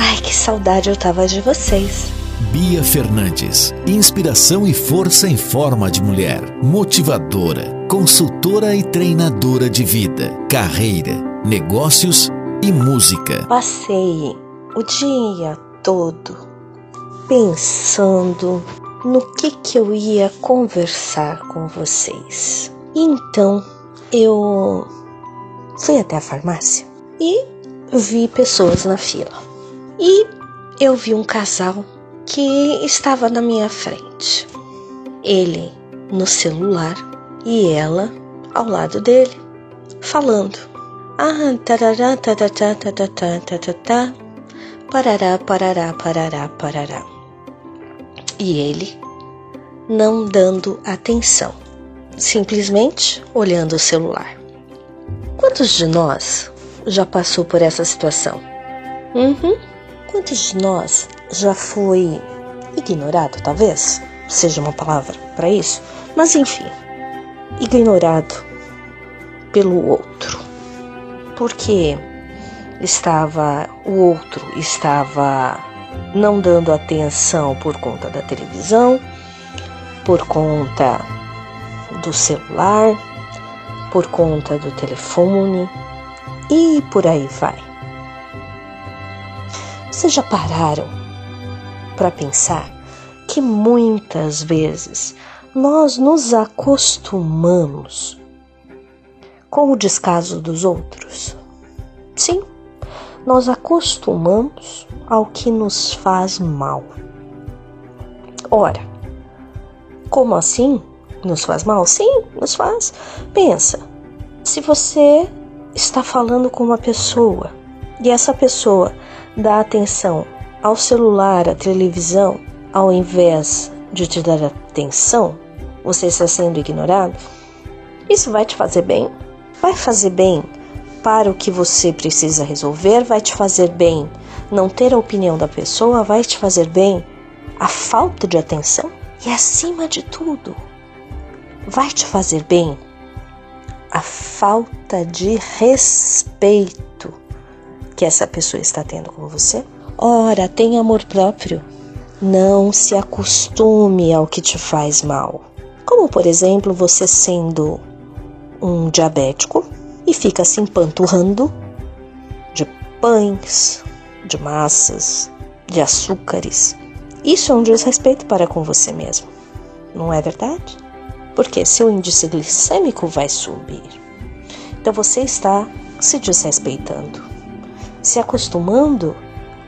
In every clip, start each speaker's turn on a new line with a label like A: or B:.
A: Ai, que saudade eu tava de vocês.
B: Bia Fernandes, inspiração e força em forma de mulher, motivadora, consultora e treinadora de vida, carreira, negócios e música.
A: Passei o dia todo pensando no que que eu ia conversar com vocês. Então eu fui até a farmácia e vi pessoas na fila. E eu vi um casal que estava na minha frente. Ele no celular e ela ao lado dele, falando. Ah, tarará, tatatá, tatatá, tatatá, parará, parará, parará, parará. E ele não dando atenção, simplesmente olhando o celular. Quantos de nós já passou por essa situação? Uhum. Quantos de nós já foi ignorado, talvez? Seja uma palavra para isso. Mas enfim, ignorado pelo outro. Porque estava o outro estava não dando atenção por conta da televisão, por conta do celular, por conta do telefone e por aí vai. Vocês já pararam para pensar que muitas vezes nós nos acostumamos com o descaso dos outros? Sim, nós acostumamos ao que nos faz mal. Ora, como assim? Nos faz mal? Sim, nos faz. Pensa, se você está falando com uma pessoa e essa pessoa dá atenção ao celular, à televisão, ao invés de te dar atenção, você está sendo ignorado, isso vai te fazer bem? Vai fazer bem para o que você precisa resolver? Vai te fazer bem não ter a opinião da pessoa? Vai te fazer bem a falta de atenção? E acima de tudo, vai te fazer bem a falta de respeito que essa pessoa está tendo com você? Ora, tenha amor próprio. Não se acostume ao que te faz mal. Como, por exemplo, você sendo um diabético e fica se empanturrando de pães, de massas, de açúcares. Isso é um desrespeito para com você mesmo, não é verdade? Porque seu índice glicêmico vai subir. Então você está se desrespeitando se acostumando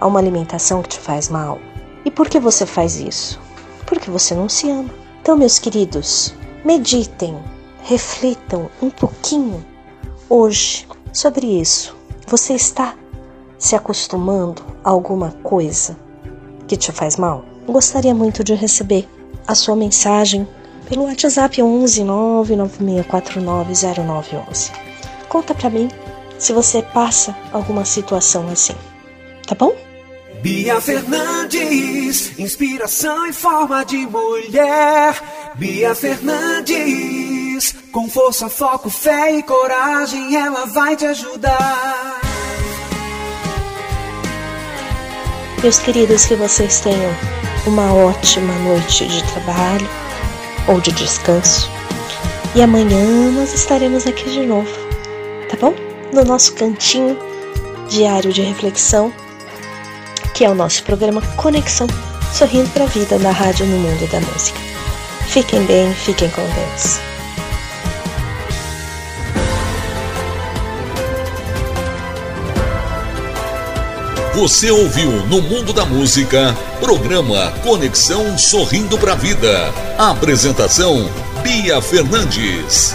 A: a uma alimentação que te faz mal. E por que você faz isso? Porque você não se ama. Então, meus queridos, meditem, reflitam um pouquinho hoje sobre isso. Você está se acostumando a alguma coisa que te faz mal? Gostaria muito de receber a sua mensagem pelo WhatsApp 11 996490911. Conta para mim se você passa alguma situação assim. Tá bom?
C: Bia Fernandes, inspiração em forma de mulher. Bia Fernandes, com força, foco, fé e coragem, ela vai te ajudar.
A: Meus queridos, que vocês tenham uma ótima noite de trabalho ou de descanso. E amanhã nós estaremos aqui de novo, tá bom? No nosso cantinho diário de reflexão, que é o nosso programa Conexão Sorrindo para a Vida na Rádio no Mundo da Música. Fiquem bem, fiquem com Deus.
D: Você ouviu no Mundo da Música, programa Conexão Sorrindo para a Vida. Apresentação Bia Fernandes.